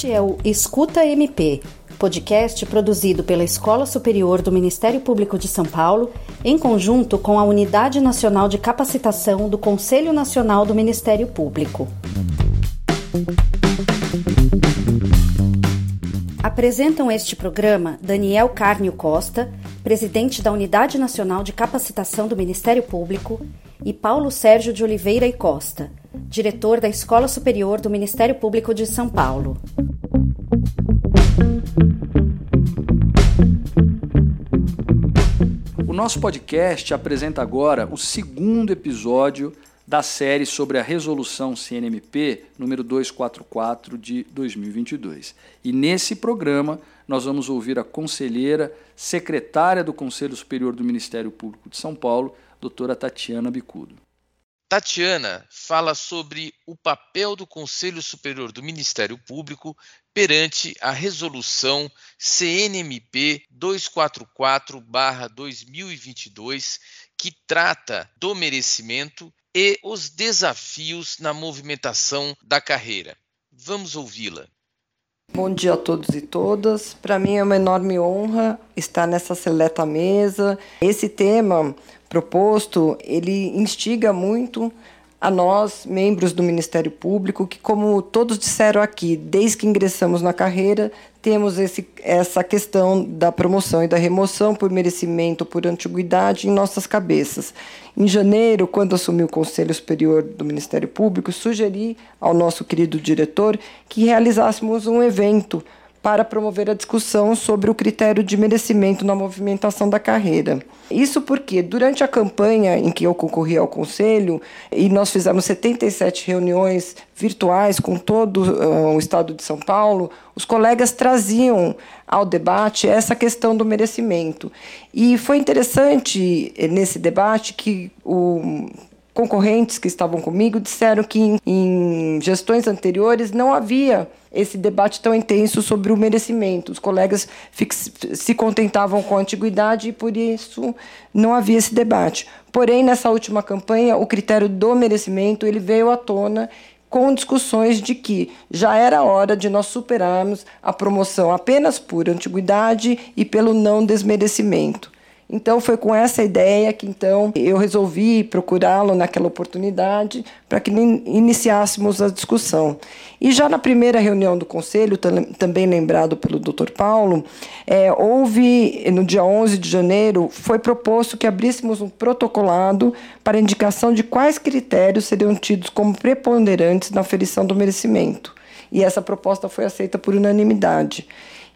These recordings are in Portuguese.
Este é o Escuta MP, podcast produzido pela Escola Superior do Ministério Público de São Paulo, em conjunto com a Unidade Nacional de Capacitação do Conselho Nacional do Ministério Público. Apresentam este programa Daniel Carnio Costa, presidente da Unidade Nacional de Capacitação do Ministério Público, e Paulo Sérgio de Oliveira e Costa, diretor da Escola Superior do Ministério Público de São Paulo. Nosso podcast apresenta agora o segundo episódio da série sobre a resolução CNMP número 244 de 2022. E nesse programa nós vamos ouvir a conselheira, secretária do Conselho Superior do Ministério Público de São Paulo, doutora Tatiana Bicudo. Tatiana fala sobre o papel do Conselho Superior do Ministério Público perante a resolução CNMP 244/2022, que trata do merecimento e os desafios na movimentação da carreira. Vamos ouvi-la. Bom dia a todos e todas. Para mim é uma enorme honra estar nessa seleta mesa. Esse tema proposto, ele instiga muito a nós, membros do Ministério Público, que, como todos disseram aqui, desde que ingressamos na carreira, temos esse, essa questão da promoção e da remoção por merecimento, por antiguidade em nossas cabeças. Em janeiro, quando assumi o Conselho Superior do Ministério Público, sugeri ao nosso querido diretor que realizássemos um evento para promover a discussão sobre o critério de merecimento na movimentação da carreira. Isso porque, durante a campanha em que eu concorri ao Conselho, e nós fizemos 77 reuniões virtuais com todo uh, o estado de São Paulo, os colegas traziam ao debate essa questão do merecimento. E foi interessante eh, nesse debate que o concorrentes que estavam comigo disseram que em, em gestões anteriores não havia esse debate tão intenso sobre o merecimento. Os colegas se contentavam com a antiguidade e por isso não havia esse debate. Porém, nessa última campanha, o critério do merecimento ele veio à tona com discussões de que já era hora de nós superarmos a promoção apenas por antiguidade e pelo não desmerecimento. Então foi com essa ideia que então eu resolvi procurá-lo naquela oportunidade para que iniciássemos a discussão. E já na primeira reunião do conselho, também lembrado pelo Dr. Paulo, é, houve no dia 11 de janeiro foi proposto que abríssemos um protocolado para indicação de quais critérios seriam tidos como preponderantes na aferição do merecimento. E essa proposta foi aceita por unanimidade.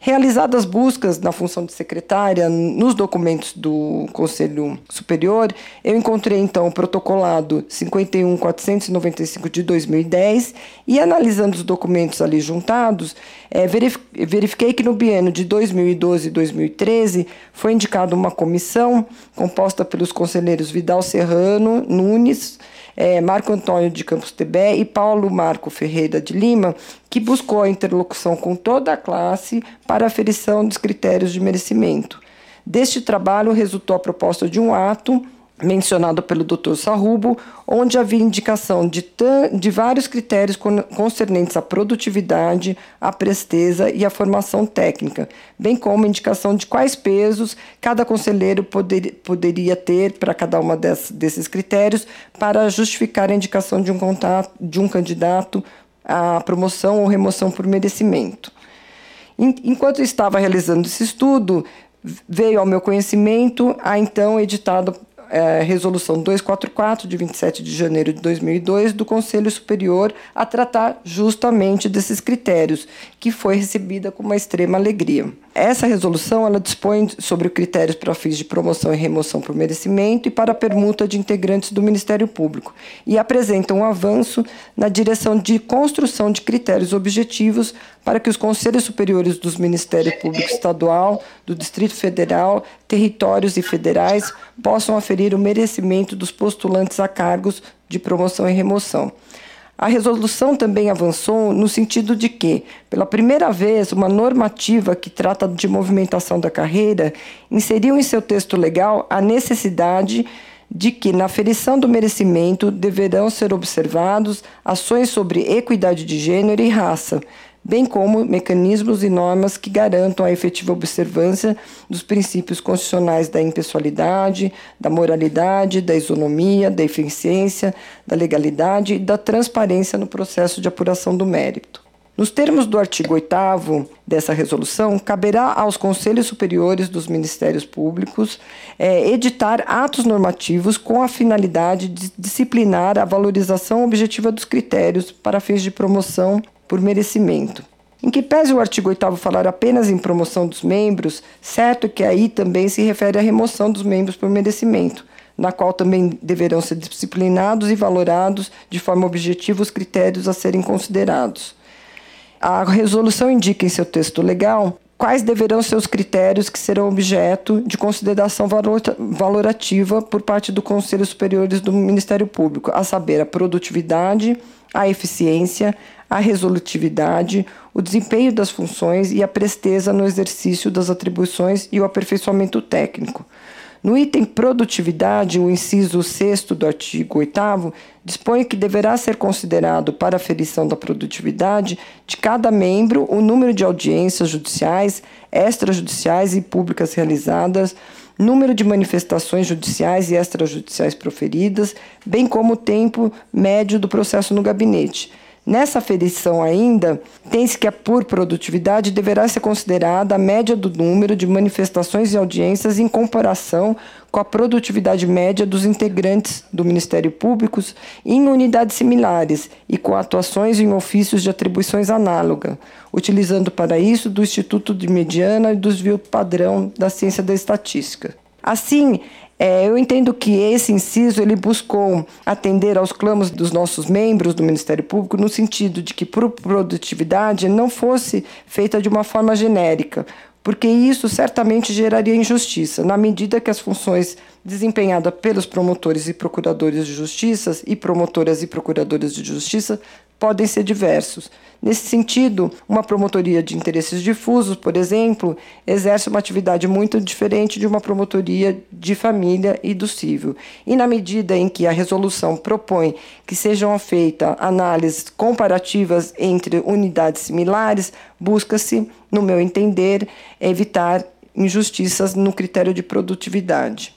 Realizadas buscas na função de secretária nos documentos do Conselho Superior, eu encontrei então o protocolado 51495 de 2010 e analisando os documentos ali juntados, é, verifiquei que no biênio de 2012 e 2013 foi indicada uma comissão composta pelos conselheiros Vidal Serrano, Nunes, é, Marco Antônio de Campos Tebé e Paulo Marco Ferreira de Lima, que buscou a interlocução com toda a classe para a aferição dos critérios de merecimento. Deste trabalho resultou a proposta de um ato mencionado pelo Dr. Sarrubo, onde havia indicação de, de vários critérios concernentes à produtividade, à presteza e à formação técnica, bem como indicação de quais pesos cada conselheiro poder, poderia ter para cada uma desses critérios para justificar a indicação de um, contato, de um candidato à promoção ou remoção por merecimento. Enquanto estava realizando esse estudo, veio ao meu conhecimento a então editado é, Resolução 244, de 27 de janeiro de 2002, do Conselho Superior, a tratar justamente desses critérios, que foi recebida com uma extrema alegria. Essa resolução ela dispõe sobre critérios para fins de promoção e remoção por merecimento e para permuta de integrantes do Ministério Público e apresenta um avanço na direção de construção de critérios objetivos para que os conselhos superiores dos Ministérios Público Estadual, do Distrito Federal, territórios e federais possam aferir o merecimento dos postulantes a cargos de promoção e remoção. A resolução também avançou no sentido de que, pela primeira vez, uma normativa que trata de movimentação da carreira inseriu em seu texto legal a necessidade de que, na aferição do merecimento, deverão ser observados ações sobre equidade de gênero e raça, bem como mecanismos e normas que garantam a efetiva observância dos princípios constitucionais da impessoalidade, da moralidade, da isonomia, da eficiência, da legalidade e da transparência no processo de apuração do mérito. Nos termos do artigo 8 dessa resolução, caberá aos Conselhos Superiores dos Ministérios Públicos é, editar atos normativos com a finalidade de disciplinar a valorização objetiva dos critérios para fins de promoção por merecimento. Em que pese o artigo 8 falar apenas em promoção dos membros, certo que aí também se refere à remoção dos membros por merecimento, na qual também deverão ser disciplinados e valorados de forma objetiva os critérios a serem considerados. A resolução indica em seu texto legal quais deverão ser os critérios que serão objeto de consideração valorativa por parte do Conselho Superiores do Ministério Público, a saber, a produtividade, a eficiência, a resolutividade, o desempenho das funções e a presteza no exercício das atribuições e o aperfeiçoamento técnico. No item produtividade, o inciso 6 do artigo 8 dispõe que deverá ser considerado para aferição da produtividade de cada membro o número de audiências judiciais, extrajudiciais e públicas realizadas, número de manifestações judiciais e extrajudiciais proferidas, bem como o tempo médio do processo no gabinete Nessa aferição ainda, tem-se que a por produtividade deverá ser considerada a média do número de manifestações e audiências em comparação com a produtividade média dos integrantes do Ministério Público em unidades similares e com atuações em ofícios de atribuições análoga, utilizando para isso do Instituto de Mediana e do desvio padrão da ciência da estatística. Assim, é, eu entendo que esse inciso ele buscou atender aos clamos dos nossos membros do Ministério Público no sentido de que por produtividade não fosse feita de uma forma genérica, porque isso certamente geraria injustiça, na medida que as funções desempenhadas pelos promotores e procuradores de justiça e promotoras e procuradoras de justiça podem ser diversos. Nesse sentido, uma promotoria de interesses difusos, por exemplo, exerce uma atividade muito diferente de uma promotoria de família e do civil. E na medida em que a resolução propõe que sejam feitas análises comparativas entre unidades similares, busca-se, no meu entender, evitar injustiças no critério de produtividade.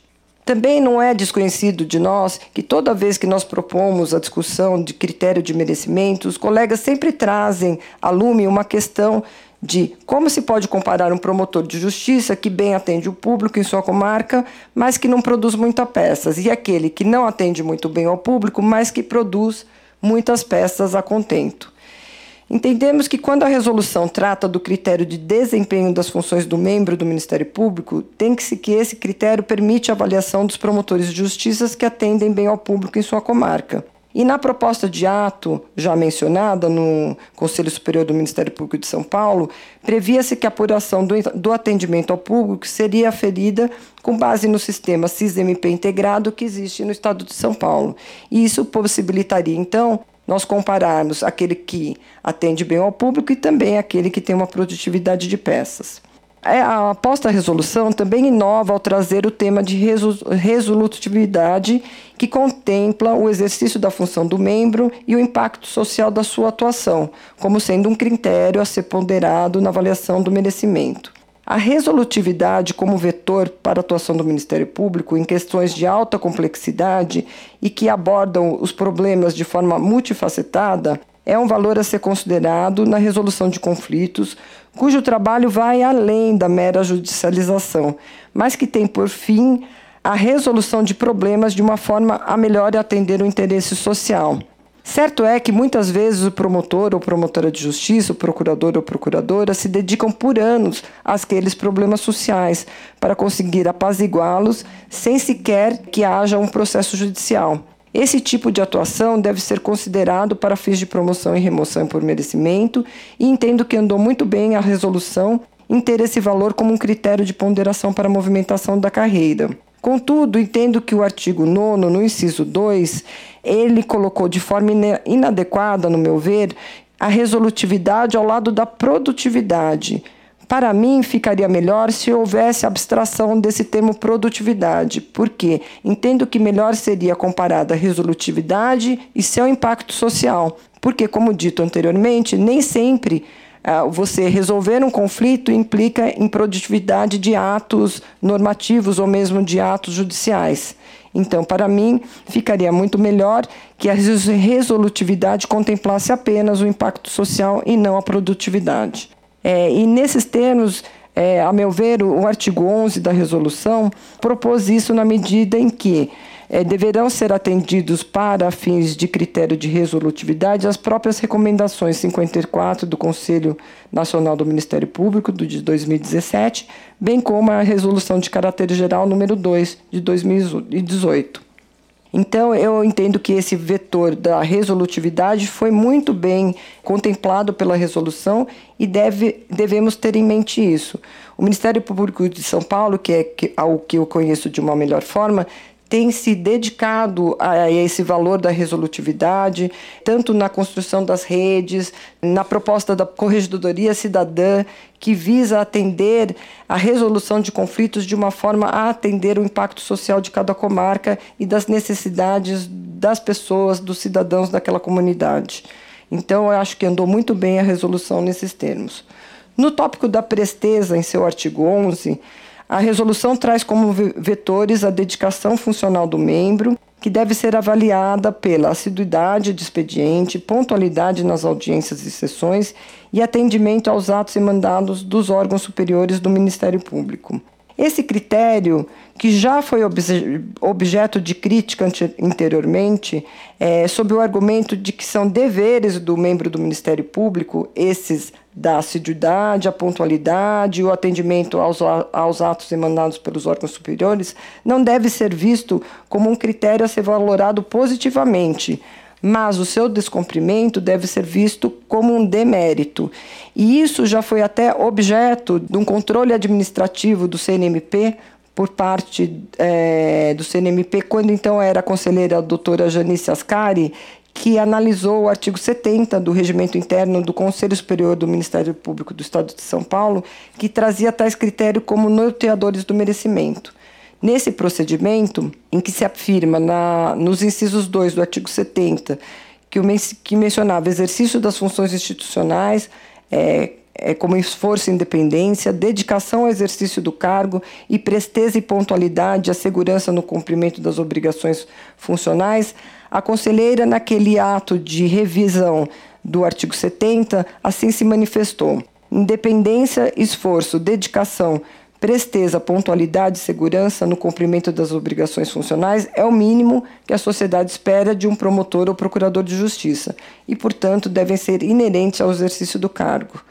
Também não é desconhecido de nós que toda vez que nós propomos a discussão de critério de merecimento, os colegas sempre trazem a lume uma questão de como se pode comparar um promotor de justiça que bem atende o público em sua comarca, mas que não produz muitas peças, e aquele que não atende muito bem ao público, mas que produz muitas peças a contento. Entendemos que quando a resolução trata do critério de desempenho das funções do membro do Ministério Público, tem que se que esse critério permite a avaliação dos promotores de justiça que atendem bem ao público em sua comarca. E na proposta de ato já mencionada no Conselho Superior do Ministério Público de São Paulo, previa-se que a apuração do, atendimento ao público seria aferida com base no sistema SIS-MP integrado que existe no Estado de São Paulo. E isso possibilitaria, então, nós compararmos aquele que atende bem ao público e também aquele que tem uma produtividade de peças. É, a aposta resolução também inova ao trazer o tema de resolutividade, que contempla o exercício da função do membro e o impacto social da sua atuação, como sendo um critério a ser ponderado na avaliação do merecimento. A resolutividade como vetor para a atuação do Ministério Público em questões de alta complexidade e que abordam os problemas de forma multifacetada é um valor a ser considerado na resolução de conflitos, cujo trabalho vai além da mera judicialização, mas que tem por fim a resolução de problemas de uma forma a melhor atender o interesse social. Certo é que muitas vezes o promotor ou promotora de justiça, o procurador ou procuradora se dedicam por anos àqueles problemas sociais para conseguir apaziguá-los sem sequer que haja um processo judicial. Esse tipo de atuação deve ser considerado para fins de promoção e remoção por merecimento, e entendo que andou muito bem a resolução em ter esse valor como um critério de ponderação para a movimentação da carreira. Contudo, entendo que o artigo 9, no inciso 2, ele colocou de forma inadequada, no meu ver, a resolutividade ao lado da produtividade. Para mim, ficaria melhor se houvesse abstração desse termo produtividade, porque entendo que melhor seria comparada a resolutividade e seu impacto social, porque, como dito anteriormente, nem sempre você resolver um conflito implica em produtividade de atos normativos ou mesmo de atos judiciais. Então, para mim, ficaria muito melhor que a resolutividade contemplasse apenas o impacto social e não a produtividade. É, e nesses termos, é, a meu ver, o, o artigo 11 da resolução propôs isso na medida em que é, deverão ser atendidos para fins de critério de resolutividade as próprias recomendações 54 do Conselho Nacional do Ministério Público do de 2017, bem como a resolução de caráter geral número 2 de 2018. Então, eu entendo que esse vetor da resolutividade foi muito bem contemplado pela resolução e deve, devemos ter em mente isso. O Ministério Público de São Paulo, que é ao que eu conheço de uma melhor forma, tem se dedicado a esse valor da resolutividade, tanto na construção das redes, na proposta da Corregedoria Cidadã, que visa atender a resolução de conflitos de uma forma a atender o impacto social de cada comarca e das necessidades das pessoas, dos cidadãos daquela comunidade. Então, eu acho que andou muito bem a resolução nesses termos. No tópico da presteza, em seu artigo 11, a resolução traz como vetores a dedicação funcional do membro, que deve ser avaliada pela assiduidade de expediente, pontualidade nas audiências e sessões e atendimento aos atos e mandados dos órgãos superiores do Ministério Público. Esse critério, que já foi objeto de crítica anteriormente, é, sob o argumento de que são deveres do membro do Ministério Público, esses da assiduidade, a pontualidade, o atendimento aos, aos atos emandados pelos órgãos superiores, não deve ser visto como um critério a ser valorado positivamente, mas o seu descumprimento deve ser visto como um demérito. E isso já foi até objeto de um controle administrativo do CNMP por parte é, do CNMP, quando então era a conselheira a doutora Janice Ascari, que analisou o artigo 70 do Regimento Interno do Conselho Superior do Ministério Público do Estado de São Paulo, que trazia tais critérios como norteadores do merecimento. Nesse procedimento, em que se afirma na, nos incisos 2 do artigo 70 que, o, que mencionava exercício das funções institucionais, é, é, como esforço e independência, dedicação ao exercício do cargo e presteza e pontualidade à segurança no cumprimento das obrigações funcionais, a conselheira, naquele ato de revisão do artigo 70, assim se manifestou. Independência, esforço, dedicação, presteza, pontualidade e segurança no cumprimento das obrigações funcionais é o mínimo que a sociedade espera de um promotor ou procurador de justiça e, portanto, devem ser inerentes ao exercício do cargo.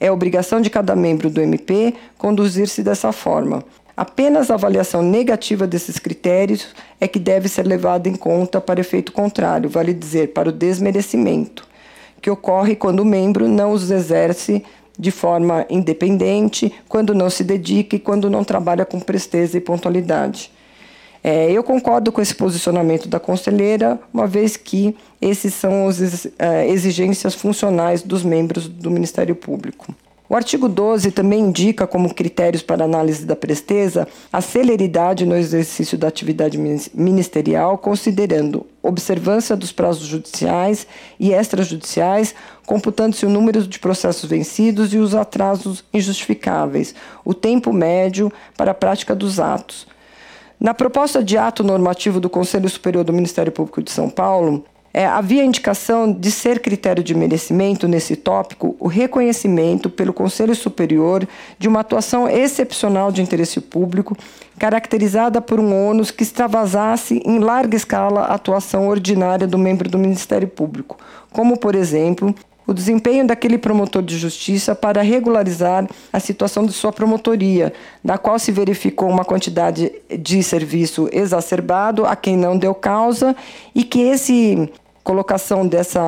É obrigação de cada membro do MP conduzir-se dessa forma. Apenas a avaliação negativa desses critérios é que deve ser levada em conta para efeito contrário, vale dizer, para o desmerecimento, que ocorre quando o membro não os exerce de forma independente, quando não se dedica e quando não trabalha com presteza e pontualidade. É, eu concordo com esse posicionamento da conselheira, uma vez que esses são as é, exigências funcionais dos membros do Ministério Público. O artigo 12 também indica como critérios para análise da presteza a celeridade no exercício da atividade ministerial, considerando observância dos prazos judiciais e extrajudiciais, computando-se o número de processos vencidos e os atrasos injustificáveis, o tempo médio para a prática dos atos. Na proposta de ato normativo do Conselho Superior do Ministério Público de São Paulo, é, havia indicação de ser critério de merecimento nesse tópico o reconhecimento pelo Conselho Superior de uma atuação excepcional de interesse público, caracterizada por um ônus que extravasasse em larga escala a atuação ordinária do membro do Ministério Público, como, por exemplo, o desempenho daquele promotor de justiça para regularizar a situação de sua promotoria, da qual se verificou uma quantidade de serviço exacerbado a quem não deu causa e que esse colocação dessa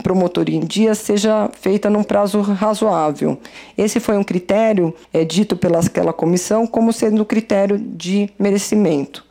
promotoria em dia seja feita num prazo razoável. Esse foi um critério é, dito pelaquela comissão como sendo critério de merecimento.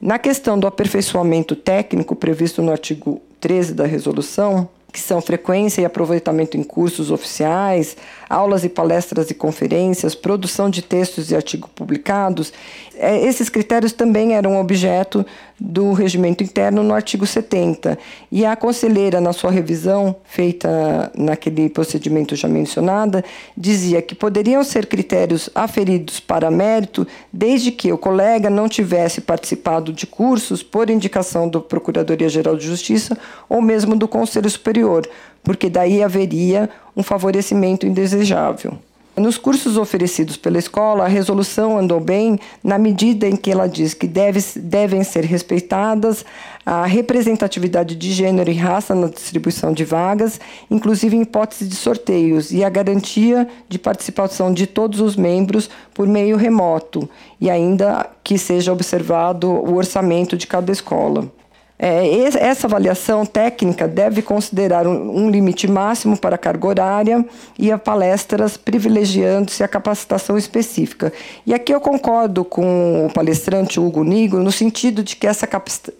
Na questão do aperfeiçoamento técnico previsto no artigo 13 da resolução, que são frequência e aproveitamento em cursos oficiais, aulas e palestras e conferências, produção de textos e artigos publicados, é, esses critérios também eram objeto do regimento interno no artigo 70. E a conselheira, na sua revisão, feita naquele procedimento já mencionada, dizia que poderiam ser critérios aferidos para mérito desde que o colega não tivesse participado de cursos por indicação do Procuradoria-Geral de Justiça ou mesmo do Conselho Superior, porque daí haveria um favorecimento indesejável. Nos cursos oferecidos pela escola, a resolução andou bem na medida em que ela diz que deve, devem ser respeitadas a representatividade de gênero e raça na distribuição de vagas, inclusive em hipótese de sorteios, e a garantia de participação de todos os membros por meio remoto, e ainda que seja observado o orçamento de cada escola. É, essa avaliação técnica deve considerar um, um, limite máximo para a carga horária e a palestras, privilegiando-se a capacitação específica. E aqui eu concordo com o palestrante Hugo Nigo, no sentido de que essa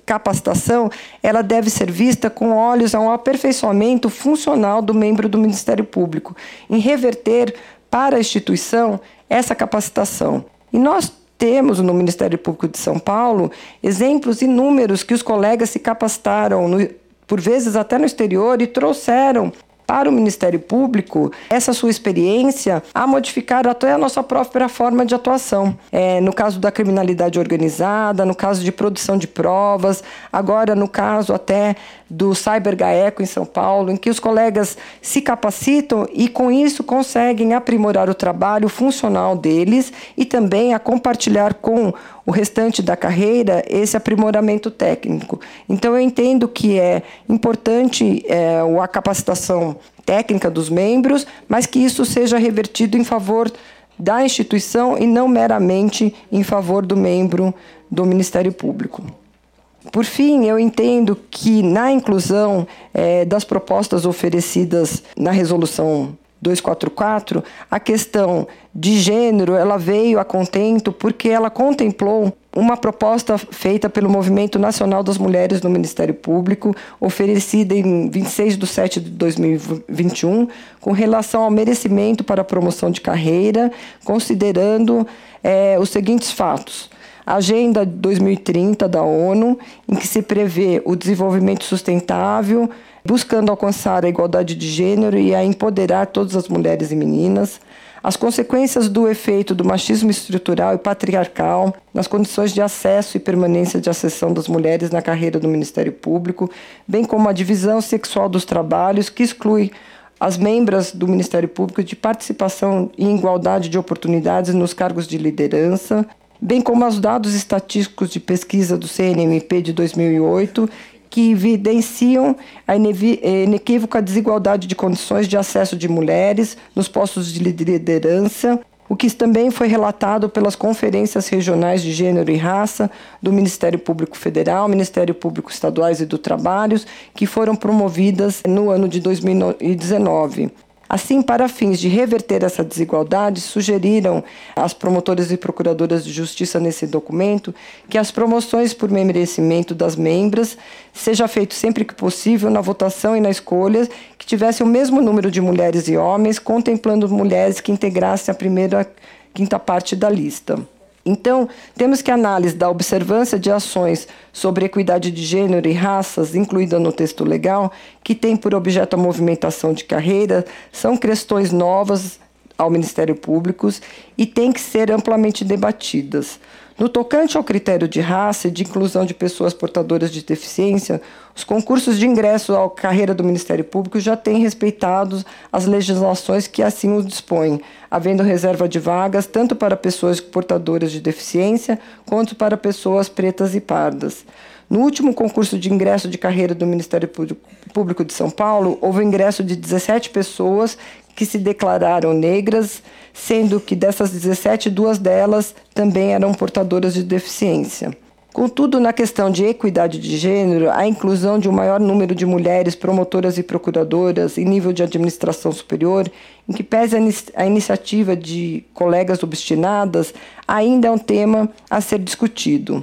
capacitação ela deve ser vista com olhos a um aperfeiçoamento funcional do membro do Ministério Público, em reverter para a instituição essa capacitação. E nós temos no Ministério Público de São Paulo exemplos inúmeros que os colegas se capacitaram, no, por vezes até no exterior, e trouxeram para o Ministério Público essa sua experiência a modificar até a nossa própria forma de atuação. É, no caso da criminalidade organizada, no caso de produção de provas, agora no caso até do Cyber GAECO em São Paulo, em que os colegas se capacitam e com isso conseguem aprimorar o trabalho funcional deles e também a compartilhar com o restante da carreira esse aprimoramento técnico. Então eu entendo que é importante é, a capacitação técnica dos membros, mas que isso seja revertido em favor da instituição e não meramente em favor do membro do Ministério Público. Por fim, eu entendo que na inclusão é, das propostas oferecidas na resolução 244, a questão de gênero ela veio a contento porque ela contemplou uma proposta feita pelo Movimento Nacional das Mulheres no Ministério Público, oferecida em 26 de 7 de 2021, com relação ao merecimento para a promoção de carreira, considerando é, os seguintes fatos. Agenda 2030 da ONU, em que se prevê o desenvolvimento sustentável, buscando alcançar a igualdade de gênero e a empoderar todas as mulheres e meninas. As consequências do efeito do machismo estrutural e patriarcal nas condições de acesso e permanência de acessão das mulheres na carreira do Ministério Público, bem como a divisão sexual dos trabalhos, que exclui as membras do Ministério Público de participação e igualdade de oportunidades nos cargos de liderança, bem como os dados estatísticos de pesquisa do CNMP de 2008, que evidenciam a inequívoca desigualdade de condições de acesso de mulheres nos postos de liderança, o que também foi relatado pelas conferências regionais de gênero e raça do Ministério Público Federal, Ministério Público Estaduais e do Trabalho, que foram promovidas no ano de 2019. Assim, para fins de reverter essa desigualdade, sugeriram as promotoras e procuradoras de justiça nesse documento que as promoções por merecimento das membras seja feito sempre que possível na votação e na escolha que tivesse o mesmo número de mulheres e homens, contemplando mulheres que integrassem a primeira quinta parte da lista. Então, temos que a análise da observância de ações sobre equidade de gênero e raças, incluída no texto legal, que tem por objeto a movimentação de carreira, são questões novas ao Ministério Público e têm que ser amplamente debatidas. No tocante ao critério de raça e de inclusão de pessoas portadoras de deficiência, os concursos de ingresso à carreira do Ministério Público já têm respeitado as legislações que assim o dispõem, havendo reserva de vagas tanto para pessoas portadoras de deficiência quanto para pessoas pretas e pardas. No último concurso de ingresso de carreira do Ministério Público de São Paulo, houve ingresso de 17 pessoas que se declararam negras, sendo que dessas 17, duas delas também eram portadoras de deficiência. Contudo, na questão de equidade de gênero, a inclusão de um maior número de mulheres promotoras e procuradoras em nível de administração superior, em que pese a iniciativa de colegas obstinadas, ainda é um tema a ser discutido.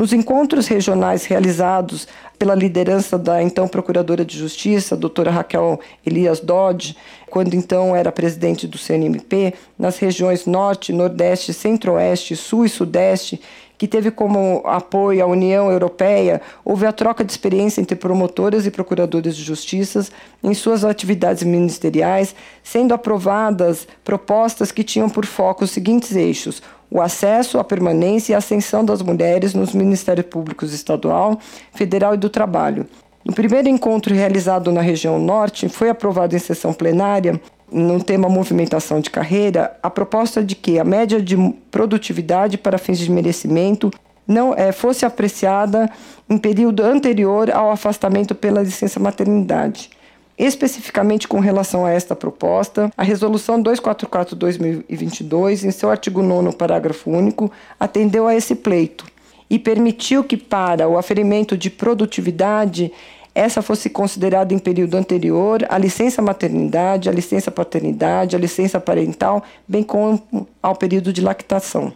Nos encontros regionais realizados pela liderança da então Procuradora de Justiça, doutora Raquel Elias Dodge, quando então era presidente do CNMP, nas regiões Norte, Nordeste, Centro-Oeste, Sul e Sudeste, que teve como apoio a União Europeia, houve a troca de experiência entre promotoras e procuradoras de justiça em suas atividades ministeriais, sendo aprovadas propostas que tinham por foco os seguintes eixos: o acesso, a permanência e a ascensão das mulheres nos Ministérios Públicos Estadual, Federal e do Trabalho. No primeiro encontro realizado na região norte, foi aprovado em sessão plenária, no tema movimentação de carreira, a proposta de que a média de produtividade para fins de merecimento não é, fosse apreciada em período anterior ao afastamento pela licença maternidade. Especificamente com relação a esta proposta, a Resolução 244-2022, em seu artigo 9, parágrafo único, atendeu a esse pleito e permitiu que, para o aferimento de produtividade, essa fosse considerada em período anterior à licença maternidade, à licença paternidade, à licença parental, bem como ao período de lactação.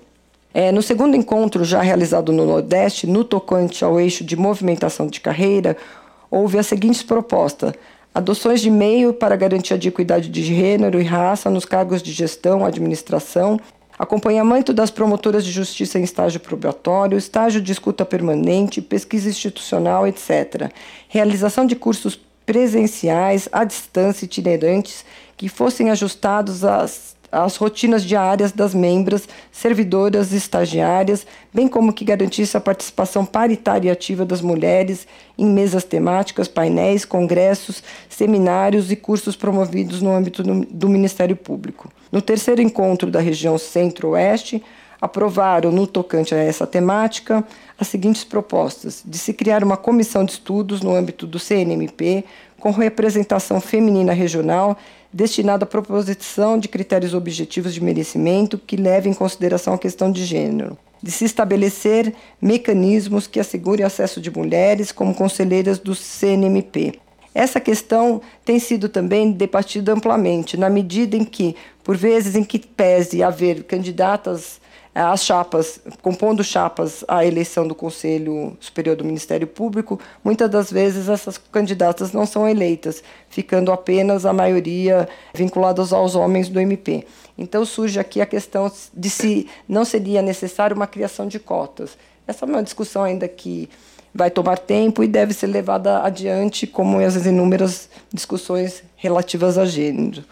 É, no segundo encontro, já realizado no Nordeste, no tocante ao eixo de movimentação de carreira, houve a seguinte proposta: adoções de meio para garantia de equidade de gênero e raça nos cargos de gestão, administração, acompanhamento das promotoras de justiça em estágio probatório, estágio de escuta permanente, pesquisa institucional, etc. Realização de cursos presenciais, à distância, itinerantes, que fossem ajustados às as rotinas diárias das membras, servidoras e estagiárias, bem como que garantisse a participação paritária e ativa das mulheres em mesas temáticas, painéis, congressos, seminários e cursos promovidos no âmbito do Ministério Público. No terceiro encontro da região Centro-Oeste, aprovaram, no tocante a essa temática, as seguintes propostas: de se criar uma comissão de estudos no âmbito do CNMP, com representação feminina regional destinado à proposição de critérios objetivos de merecimento que levem em consideração a questão de gênero, de se estabelecer mecanismos que assegurem acesso de mulheres como conselheiras do CNMP. Essa questão tem sido também debatida amplamente, na medida em que, por vezes, em que pese haver candidatas as chapas, compondo chapas à eleição do Conselho Superior do Ministério Público, muitas das vezes essas candidatas não são eleitas, ficando apenas a maioria vinculadas aos homens do MP. Então surge aqui a questão de se não seria necessário uma criação de cotas. Essa é uma discussão ainda que vai tomar tempo e deve ser levada adiante, como as inúmeras discussões relativas a gênero.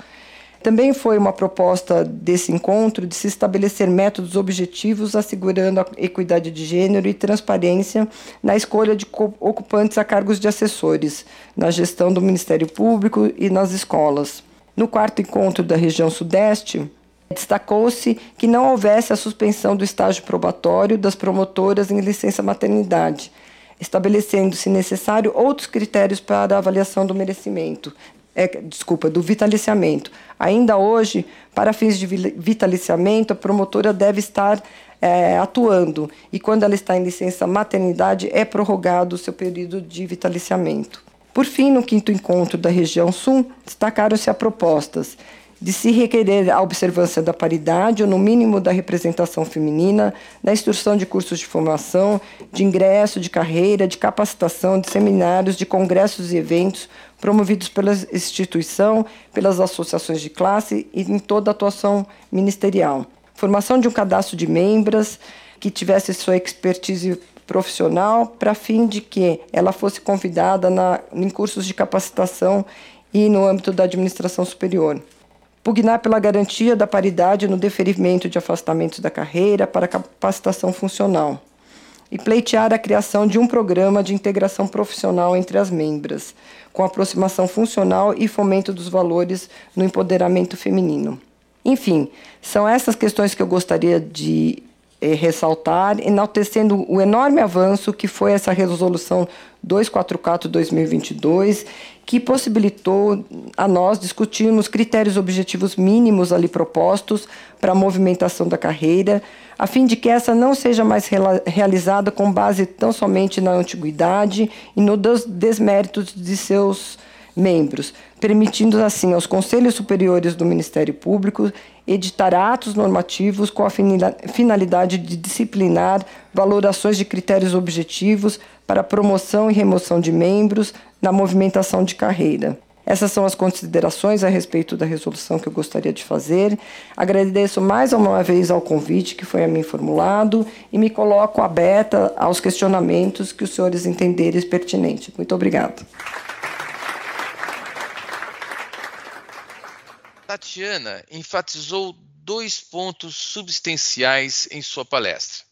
Também foi uma proposta desse encontro de se estabelecer métodos objetivos assegurando a equidade de gênero e transparência na escolha de ocupantes a cargos de assessores, na gestão do Ministério Público e nas escolas. No quarto encontro da região Sudeste, destacou-se que não houvesse a suspensão do estágio probatório das promotoras em licença maternidade, estabelecendo, se necessário, outros critérios para a avaliação do merecimento, é, desculpa, do vitaliciamento. Ainda hoje, para fins de vitaliciamento, a promotora deve estar é, atuando e quando ela está em licença maternidade é prorrogado o seu período de vitaliciamento. Por fim, no quinto encontro da região sul, destacaram-se as propostas de se requerer a observância da paridade ou, no mínimo, da representação feminina, da instrução de cursos de formação, de ingresso, de carreira, de capacitação, de seminários, de congressos e eventos promovidos pela instituição, pelas associações de classe e em toda a atuação ministerial. Formação de um cadastro de membros que tivesse sua expertise profissional para fim de que ela fosse convidada na, em cursos de capacitação e no âmbito da administração superior pugnar pela garantia da paridade no deferimento de afastamentos da carreira para capacitação funcional e pleitear a criação de um programa de integração profissional entre as membras, com aproximação funcional e fomento dos valores no empoderamento feminino. Enfim, são essas questões que eu gostaria de eh, ressaltar, enaltecendo o enorme avanço que foi essa resolução 244-2022, que possibilitou a nós discutirmos critérios objetivos mínimos ali propostos para a movimentação da carreira, a fim de que essa não seja mais realizada com base tão somente na antiguidade e no desméritos de seus membros, permitindo assim aos conselhos superiores do Ministério Público editar atos normativos com a finalidade de disciplinar valorações de critérios objetivos para promoção e remoção de membros na movimentação de carreira. Essas são as considerações a respeito da resolução que eu gostaria de fazer. Agradeço mais uma vez ao convite que foi a mim formulado e me coloco aberta aos questionamentos que os senhores entenderem pertinentes. Muito obrigada. Tatiana enfatizou dois pontos substanciais em sua palestra.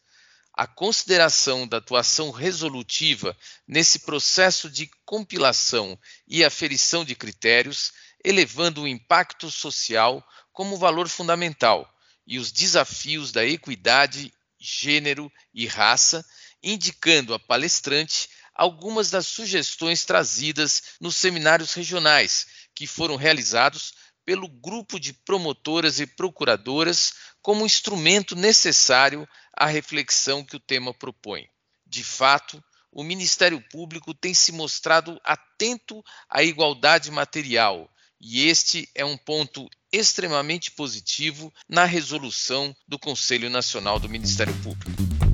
A consideração da atuação resolutiva nesse processo de compilação e aferição de critérios, elevando o impacto social como valor fundamental e os desafios da equidade, gênero e raça, indicando a palestrante algumas das sugestões trazidas nos seminários regionais que foram realizados pelo grupo de promotoras e procuradoras como instrumento necessário à reflexão que o tema propõe. De fato, o Ministério Público tem se mostrado atento à igualdade material, e este é um ponto extremamente positivo na resolução do Conselho Nacional do Ministério Público.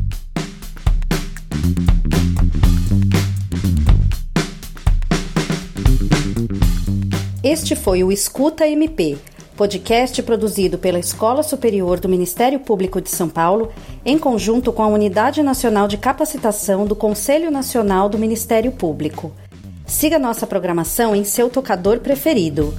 Este foi o Escuta MP, podcast produzido pela Escola Superior do Ministério Público de São Paulo, em conjunto com a Unidade Nacional de Capacitação do Conselho Nacional do Ministério Público. Siga nossa programação em seu tocador preferido.